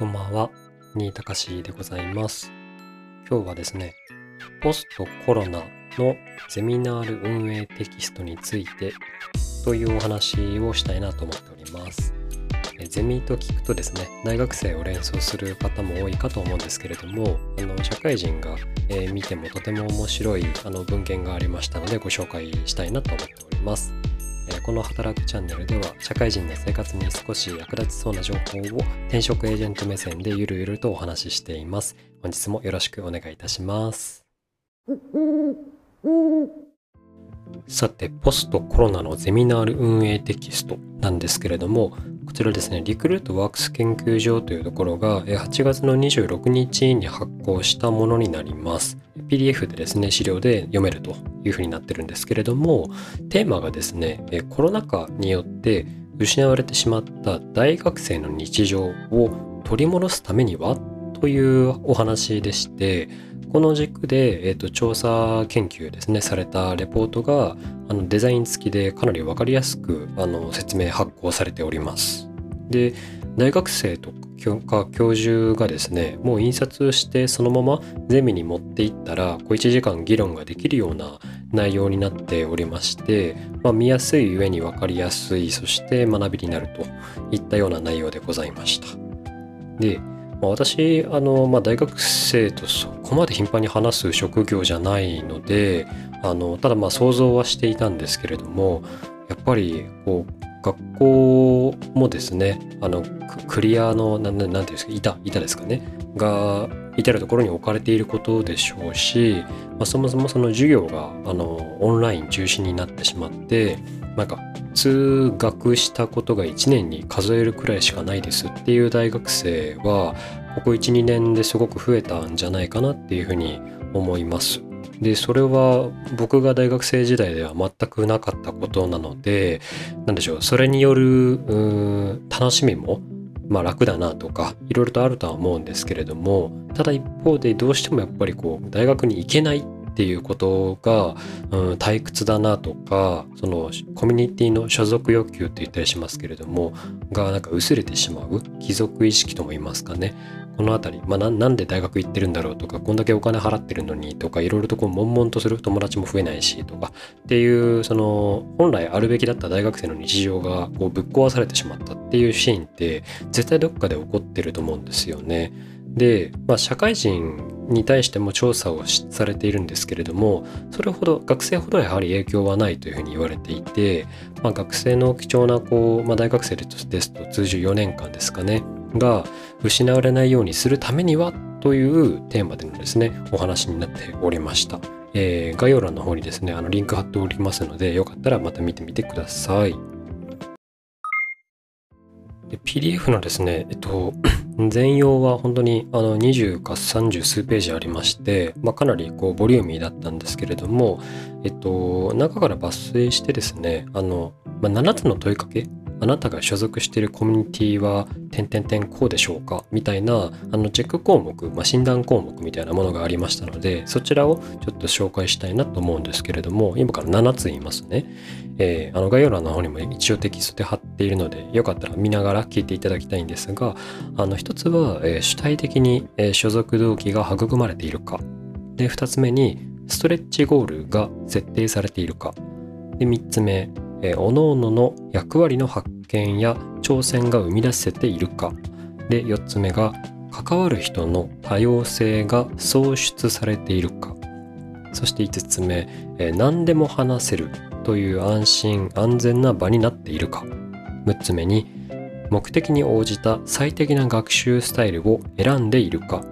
こんばんは、新高しでございます。今日はですね、ポストコロナのゼミナール運営テキストについてというお話をしたいなと思っております。えゼミと聞くとですね、大学生を連想する方も多いかと思うんですけれども、あの社会人が、えー見てもとても面白いあの文献がありましたのでご紹介したいなと思っております。この働くチャンネルでは社会人の生活に少し役立ちそうな情報を転職エージェント目線でゆるゆるとお話ししています。本日もよろしくお願いいたします。さて、ポストコロナのゼミナール運営テキストなんですけれども、こちらですね、リクルートワークス研究所というところが8月の26日に発行したものになります。PDF でですね、資料で読めるというふうになってるんですけれども、テーマがですね、コロナ禍によって失われてしまった大学生の日常を取り戻すためには？というお話でして、この軸で、えー、と調査研究ですねされたレポートがあのデザイン付きでかなり分かりやすくあの説明発行されております。で大学生とか教授がですねもう印刷してそのままゼミに持っていったらこう1時間議論ができるような内容になっておりまして、まあ、見やすい上に分かりやすいそして学びになるといったような内容でございました。でまあ、私あの、まあ、大学生とそこまで頻繁に話す職業じゃないのであのただまあ想像はしていたんですけれどもやっぱりこう学校もですねあのクリアのなんなんなんていうんですか板板ですかねが至る所に置かれていることでしょうし、まあ、そもそもその授業があのオンライン中心になってしまってなんか通学したことが1年に数えるくらいしかないですっていう大学生はここ12年ですごく増えたんじゃないかなっていうふうに思います。でそれは僕が大学生時代では全くなかったことなので何でしょうそれによる楽しみもまあ楽だなとかいろいろとあるとは思うんですけれどもただ一方でどうしてもやっぱりこう大学に行けないていうことが、うん、退屈だなとかそのコミュニティの所属欲求って言ったりしますけれどもがなんか薄れてしまう貴族意識とも言いますかねこの辺り、まあ、なんで大学行ってるんだろうとかこんだけお金払ってるのにとかいろいろとこう悶々とする友達も増えないしとかっていうその本来あるべきだった大学生の日常がこうぶっ壊されてしまったっていうシーンって絶対どっかで起こってると思うんですよね。で、まあ、社会人に対しても調査をされているんですけれどもそれほど学生ほどやはり影響はないというふうに言われていて、まあ、学生の貴重なこう、まあ、大学生ですと通常4年間ですかねが失われないようにするためにはというテーマでのですねお話になっておりました。えー概要欄の方にですねあのリンク貼っておりますのでよかったらまた見てみてください。で PDF のですね、えっと、全容は本当にあの20か30数ページありまして、まあ、かなりこうボリューミーだったんですけれども、えっと、中から抜粋してですね、あの、まあ、7つの問いかけあなたが所属しているコミュニティは、点々点こうでしょうか？みたいな、あの、チェック項目、まあ、診断項目みたいなものがありましたので、そちらをちょっと紹介したいなと思うんですけれども、今から7つ言いますね。えーあの、概要欄の方にも一応テキストで貼っているので、よかったら見ながら聞いていただきたいんですが、あの、一つは、えー主体的に、えー所属動機が育まれているか。で、二つ目に、ストレッチゴールが設定されているか。で、三つ目、えー、各々の役割の発見や挑戦が生み出せているか。で、4つ目が、関わる人の多様性が創出されているか。そして5つ目、え何でも話せるという安心安全な場になっているか。6つ目に、目的に応じた最適な学習スタイルを選んでいるか。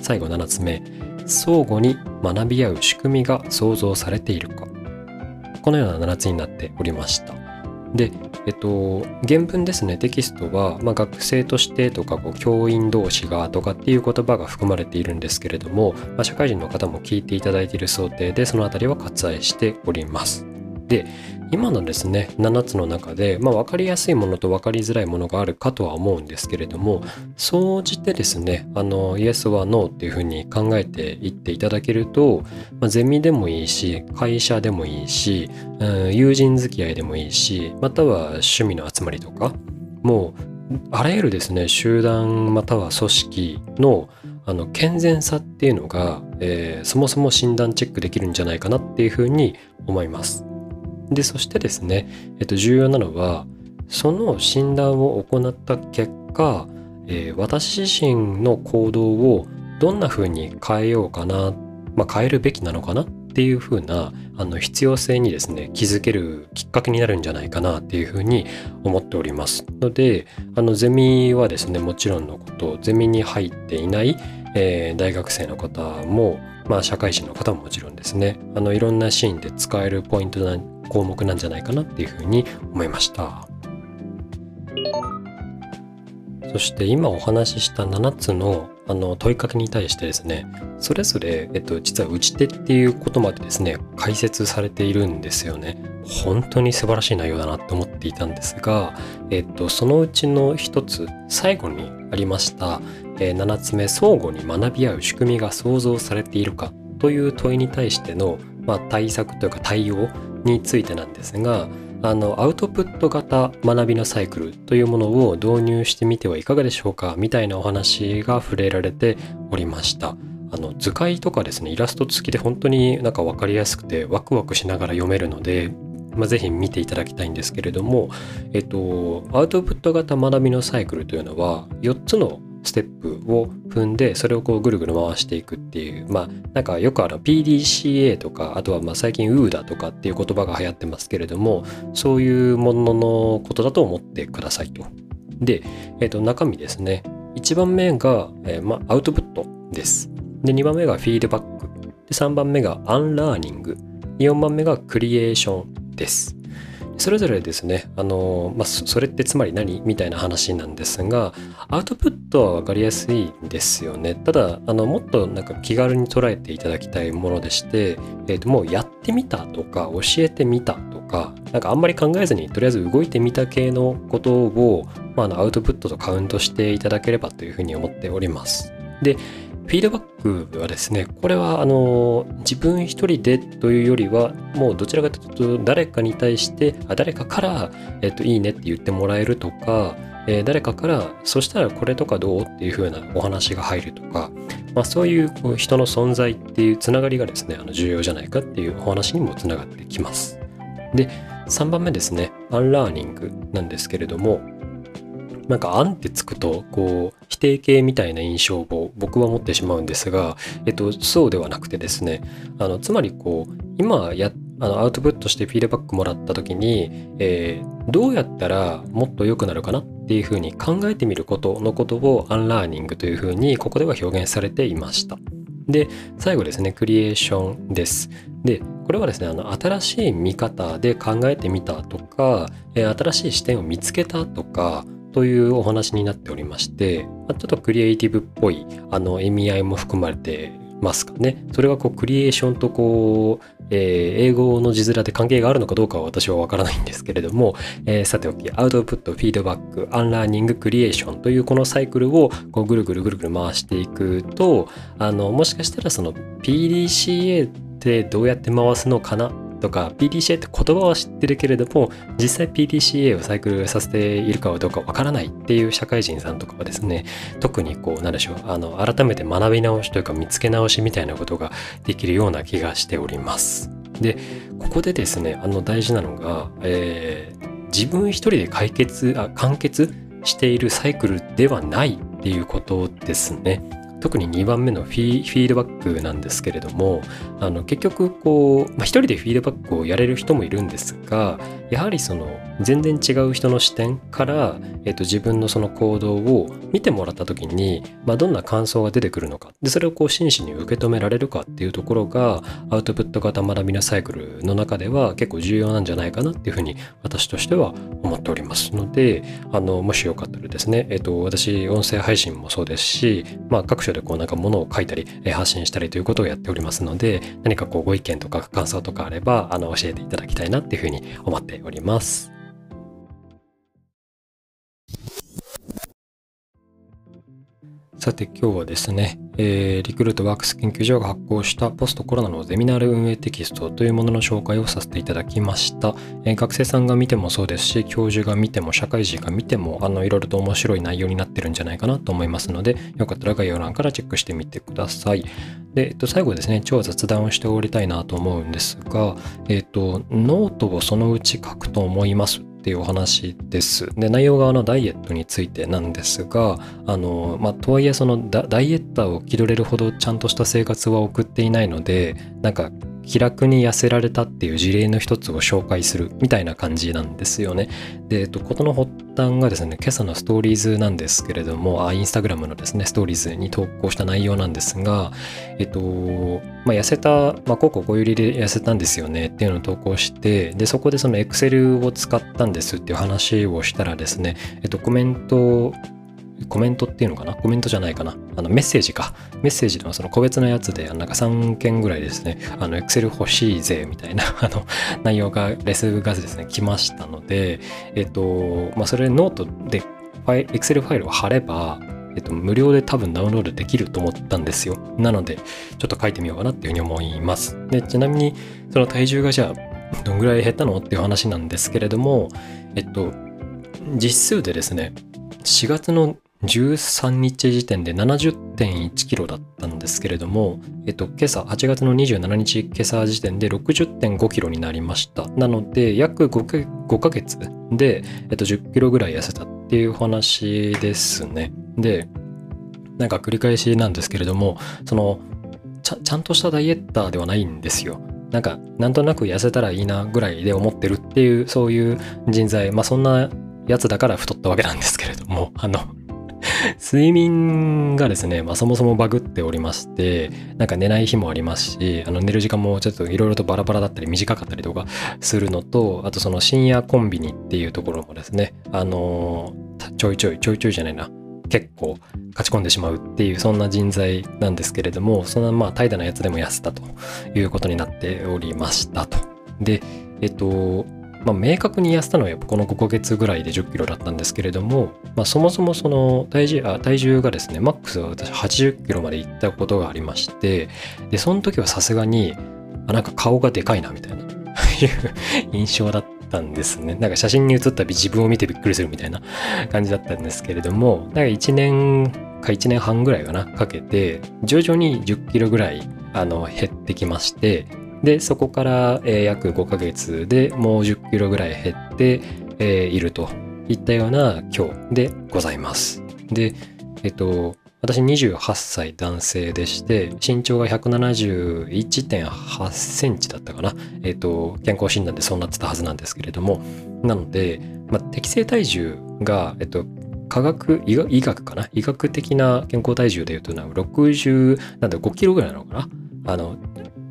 最後7つ目、相互に学び合う仕組みが創造されているか。このような7つになっておりました。で、えっと、原文ですね、テキストは、まあ、学生としてとかこう教員同士がとかっていう言葉が含まれているんですけれども、まあ、社会人の方も聞いていただいている想定で、その辺りは割愛しております。で、今のですね、7つの中で、まあ、分かりやすいものと分かりづらいものがあるかとは思うんですけれども、総じてですね、あの、イエスはノーっていうふうに考えていっていただけると、まあ、ゼミでもいいし、会社でもいいし、うん友人付き合いでもいいし、または趣味の集まりとか、もうあらゆるですね集団または組織のあの健全さっていうのが、えー、そもそも診断チェックできるんじゃないかなっていうふうに思います。でそしてですね、えっと、重要なのはその診断を行った結果、えー、私自身の行動をどんなふうに変えようかな、まあ、変えるべきなのかなっていうふうなあの必要性にですね気づけるきっかけになるんじゃないかなっていうふうに思っております。のであのゼミはですねもちろんのことゼミに入っていない、えー、大学生の方もまあ社会人の方ももちろんですねあのいろんなシーンで使えるポイントな項目なんじゃないかなっていうふうに思いました。そして今お話しした7つのあの問いかけに対してですねそれぞれ、えっと、実は打ち手っていうことまでですね解説されているんですよね。本当に素晴らしい内容だなと思っていたんですが、えっと、そのうちの一つ最後にありました、えー、7つ目相互に学び合う仕組みが想像されているかという問いに対しての、まあ、対策というか対応についてなんですがあのアウトプット型学びのサイクルというものを導入してみてはいかがでしょうかみたいなお話が触れられておりました。あの図解とかですねイラスト付きで本当になんか分かりやすくてワクワクしながら読めるのでまあ、ぜひ見ていただきたいんですけれども、えっと、アウトプット型学びのサイクルというのは4つのステップを踏んでそれをこうぐるぐる回していくっていうまあなんかよくあの PDCA とかあとはまあ最近 OODA とかっていう言葉が流行ってますけれどもそういうもののことだと思ってくださいと。で、えっと、中身ですね1番目が、えー、まあ、アウトプットです。で2番目がフィードバックで3番目がアンラーニング4番目がクリエーションです。それぞれですね、あのまあ、それってつまり何みたいな話なんですが、アウトプットは分かりやすいですよね。ただ、あのもっとなんか気軽に捉えていただきたいものでして、えー、ともうやってみたとか、教えてみたとか、なんかあんまり考えずにとりあえず動いてみた系のことを、まあ、あのアウトプットとカウントしていただければというふうに思っております。で、フィードバックはですね、これはあの自分一人でというよりは、もうどちらかというと誰かに対して、あ誰かから、えっと、いいねって言ってもらえるとか、えー、誰かから、そしたらこれとかどうっていう風なお話が入るとか、まあ、そういうこう人の存在っていうつながりがですね、あの重要じゃないかっていうお話にもつながってきます。で、3番目ですね、アンラーニングなんですけれども、なんか「un」ってつくとこう否定形みたいな印象を僕は持ってしまうんですが、えっと、そうではなくてですねあのつまりこう今やあのアウトプットしてフィードバックもらった時に、えー、どうやったらもっと良くなるかなっていうふうに考えてみることのことをアンラーニングというふうにここでは表現されていました。で最後ですねクリエーションです。でこれはですねあの新しい見方で考えてみたとか、えー、新しい視点を見つけたとかというお話になっておりまして、ちょっとクリエイティブっぽいあの意味合いも含まれてますかね。それがこうクリエーションとこう、えー、英語の字面で関係があるのかどうかは私はわからないんですけれども、えー、さておき、アウトプット、フィードバック、アンラーニング、クリエーションというこのサイクルをこうぐるぐるぐるぐる回していくと、あの、もしかしたらその PDCA ってどうやって回すのかなとか PDCA って言葉は知ってるけれども実際 PDCA をサイクルさせているかどうかわからないっていう社会人さんとかはですね特にこうなんでしょうあの改めて学び直しというか見つけ直しみたいなことができるような気がしております。でここでですねあの大事なのが、えー、自分一人で解決あ完結しているサイクルではないっていうことですね。特に2番目のフィードバックなんですけれどもあの結局こう、まあ、一人でフィードバックをやれる人もいるんですがやはりその全然違う人の視点から、えー、と自分のその行動を見てもらった時に、まあ、どんな感想が出てくるのかでそれをこう真摯に受け止められるかっていうところがアウトプット型学びのサイクルの中では結構重要なんじゃないかなっていうふうに私としては思っておりますのであのもしよかったらですね、えー、と私音声配信もそうですし、まあ、各所でこうなんかものを書いたり発信したりということをやっておりますので何かこうご意見とか感想とかあればあの教えていただきたいなっていうふうに思っております。さて今日はですね、えー、リクルートワークス研究所が発行したポストコロナのゼミナール運営テキストというものの紹介をさせていただきました、えー、学生さんが見てもそうですし教授が見ても社会人が見てもあのいろいろと面白い内容になってるんじゃないかなと思いますのでよかったら概要欄からチェックしてみてください。で、えっと、最後ですね超雑談をしておりたいなと思うんですが、えっと、ノートをそのうち書くと思います。っていうお話です。で、内容があのダイエットについてなんですが、あの、まあ、とはいえそのダイエッターを気取れるほどちゃんとした生活は送っていないので、なんか気楽に痩せられたっていう事例の一つを紹介するみたいな感じなんですよね。で、えっと、ことの発端がですね、今朝のストーリーズなんですけれども、あ、インスタグラムのですね、ストーリーズに投稿した内容なんですが、えっと、まあ、痩せた、まあ、こうこうこういう理で痩せたんですよねっていうのを投稿して、で、そこでそのエクセルを使ったんですっていう話をしたらですね、えっと、コメントコメントっていうのかな？コメントじゃないかなあのメッセージか。メッセージのその個別のやつで、なんか3件ぐらいですね、あの、エクセル欲しいぜ、みたいな、あの、内容が、レスがですね、来ましたので、えっと、まあ、それノートで、エクセルファイルを貼れば、えっと、無料で多分ダウンロードできると思ったんですよ。なので、ちょっと書いてみようかなっていうふうに思います。で、ちなみに、その体重がじゃあ、どんぐらい減ったのっていう話なんですけれども、えっと、実数でですね、4月の13日時点で70.1キロだったんですけれども、えっと、今朝、8月の27日今朝時点で60.5キロになりました。なので、約 5, 5ヶ月で、えっと、10キロぐらい痩せたっていう話ですね。で、なんか繰り返しなんですけれども、その、ちゃちゃんとしたダイエッターではないんですよ。なんか、なんとなく痩せたらいいなぐらいで思ってるっていう、そういう人材、まあそんなやつだから太ったわけなんですけれども、あの、睡眠がですね、まあ、そもそもバグっておりまして、なんか寝ない日もありますし、あの寝る時間もちょっといろいろとバラバラだったり短かったりとかするのと、あとその深夜コンビニっていうところもですね、あの、ちょいちょい、ちょいちょいじゃないな、結構勝ち込んでしまうっていうそんな人材なんですけれども、そんなまあ怠惰なやつでも痩せたということになっておりましたと。で、えっと、まあ、明確に痩せたのはやっぱこの5ヶ月ぐらいで10キロだったんですけれども、まあ、そもそもその体重あ体重がですねマックスは私80キロまでいったことがありましてでその時はさすがにあなんか顔がでかいなみたいな いう印象だったんですね。なんか写真に写った自分を見てびっくりするみたいな 感じだったんですけれどもなんか1年か1年半ぐらいかなかけて徐々に10キロぐらいあの減ってきましてで、そこから、えー、約5ヶ月でもう10キロぐらい減って、えー、いるといったような今日でございます。で、えっと、私28歳男性でして、身長が171.8センチだったかな。えっと、健康診断でそうなってたはずなんですけれども、なので、まあ、適正体重が、えっと、科学医学、かな医学的な健康体重でいうと、60、なんだ5キロぐらいなのかなあの、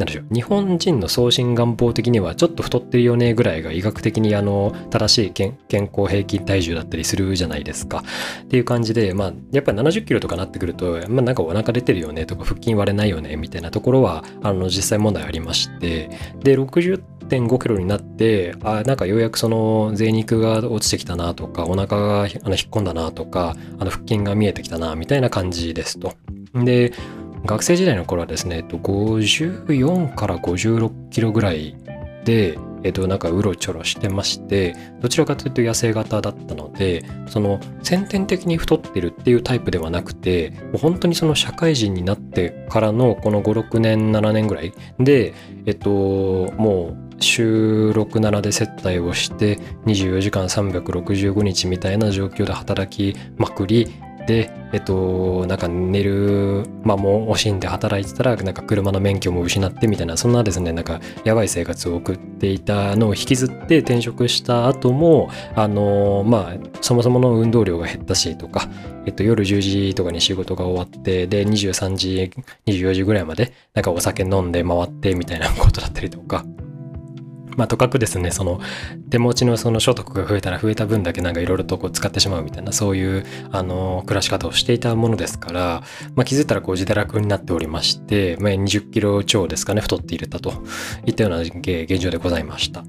なんでしょう。日本人の送信願望的にはちょっと太ってるよねぐらいが医学的にあの正しい健康平均体重だったりするじゃないですか。っていう感じでまあやっぱり70キロとかなってくるとまあなんかお腹出てるよねとか腹筋割れないよねみたいなところはあの実際問題ありまして。で60.5キロになってあなんかようやくその贅肉が落ちてきたなとかお腹があの引っ込んだなとかあの腹筋が見えてきたなみたいな感じですと。で学生時代の頃はですね、54から56キロぐらいで、えっと、なんかうろちょろしてまして、どちらかというと野生型だったので、その先天的に太ってるっていうタイプではなくて、もう本当にその社会人になってからのこの5、6年、7年ぐらいで、えっと、もう週6、7で接待をして、24時間365日みたいな状況で働きまくり、で、えっと、なんか寝る間も惜しんで働いてたら、なんか車の免許も失ってみたいな、そんなですね、なんかやばい生活を送っていたのを引きずって転職した後も、あの、まあ、そもそもの運動量が減ったしとか、えっと、夜10時とかに仕事が終わって、で、23時、24時ぐらいまで、なんかお酒飲んで回ってみたいなことだったりとか、まあ、とかくですね、その手持ちのその所得が増えたら増えた分だけなんかいろいろとこう使ってしまうみたいな、そういうあの暮らし方をしていたものですから、まあ、気づいたらこう自堕落になっておりまして、まあ、20キロ超ですかね、太っていれたといったような現状でございました。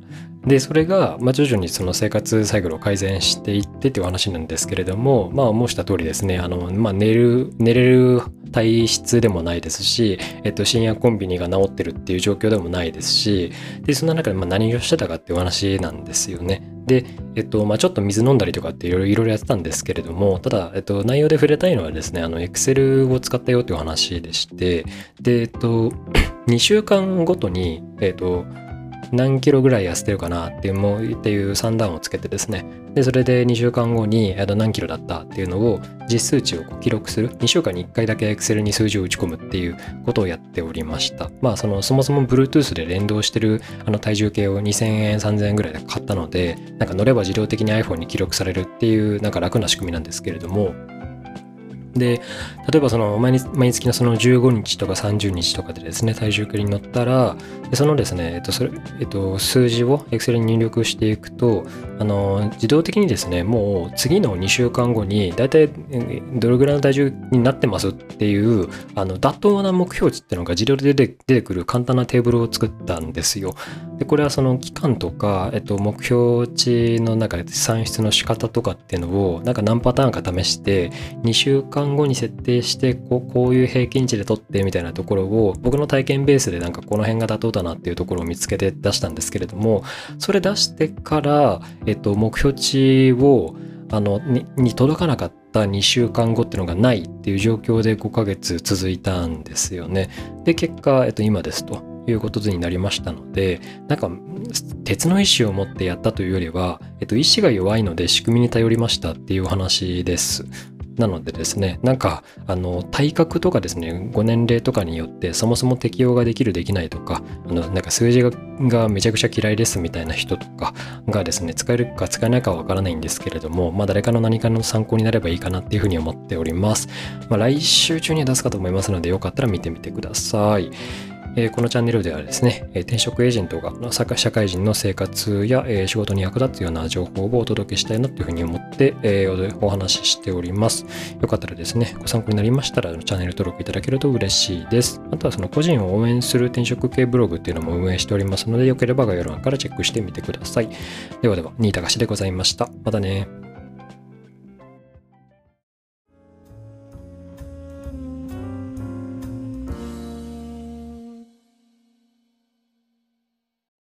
で、それが、まあ、徐々にその生活サイクルを改善していってっていう話なんですけれども、まあ、申した通りですね、あの、まあ、寝る、寝れる体質でもないですし、えっと、深夜コンビニが治ってるっていう状況でもないですし、で、そんな中でまあ何をしてたかっていう話なんですよね。で、えっと、まあちょっと水飲んだりとかっていろいろやってたんですけれども、ただ、えっと、内容で触れたいのはですね、あの、Excel を使ったよっていう話でして、で、えっと、2週間ごとに、えっと、何キロぐらい痩せてるかなっていうもうっていう算段をつけてですね。でそれで2週間後に何キロだったっていうのを実数値を記録する。2週間に1回だけ Excel に数字を打ち込むっていうことをやっておりました。まあそのそもそも Bluetooth で連動してるあの体重計を2000円3000円ぐらいで買ったのでなんか乗れば自動的に iPhone に記録されるっていうなんか楽な仕組みなんですけれども。で、例えばその毎日毎月のその15日とか30日とかでですね、体重計に乗ったら、そのですね、えっと、それ、えっと、数字を Excel に入力していくと、あの、自動的にですね、もう次の2週間後に、だいたいどれぐらいの体重になってますっていう、あの、妥当な目標値っていうのが自動で出てくる簡単なテーブルを作ったんですよ。で、これはその期間とか、えっと、目標値の中で算出の仕方とかっていうのを、なんか何パターンか試して、2週間間後に設定してこうこういう平均値で取ってみたいなところを僕の体験ベースでなんかこの辺が妥当だなっていうところを見つけて出したんですけれどもそれ出してから、えっと、目標値をあのにに届かなかった2週間後っていうのがないっていう状況で5ヶ月続いたんですよね。で結果、えっと、今ですと。いうことになりましたのでなんか鉄の意志を持ってやったというよりは、えっと、意志が弱いので仕組みに頼りましたっていうお話です。なのでですね、なんか、あの、体格とかですね、ご年齢とかによってそもそも適用ができるできないとか、あの、なんか数字がめちゃくちゃ嫌いですみたいな人とかがですね、使えるか使えないかはわからないんですけれども、まあ誰かの何かの参考になればいいかなっていうふうに思っております。まあ来週中には出すかと思いますので、よかったら見てみてください。えこのチャンネルではですね、え転職エージェントが社会人の生活や、え仕事に役立つような情報をお届けしたいなというふうに思って、えお話ししております。よかったらですね、ご参考になりましたらチャンネル登録いただけると嬉しいです。あとはその個人を応援する転職系ブログっていうのも運営しておりますので、よければ概要欄からチェックしてみてください。ではでは、新高しでございました。またね。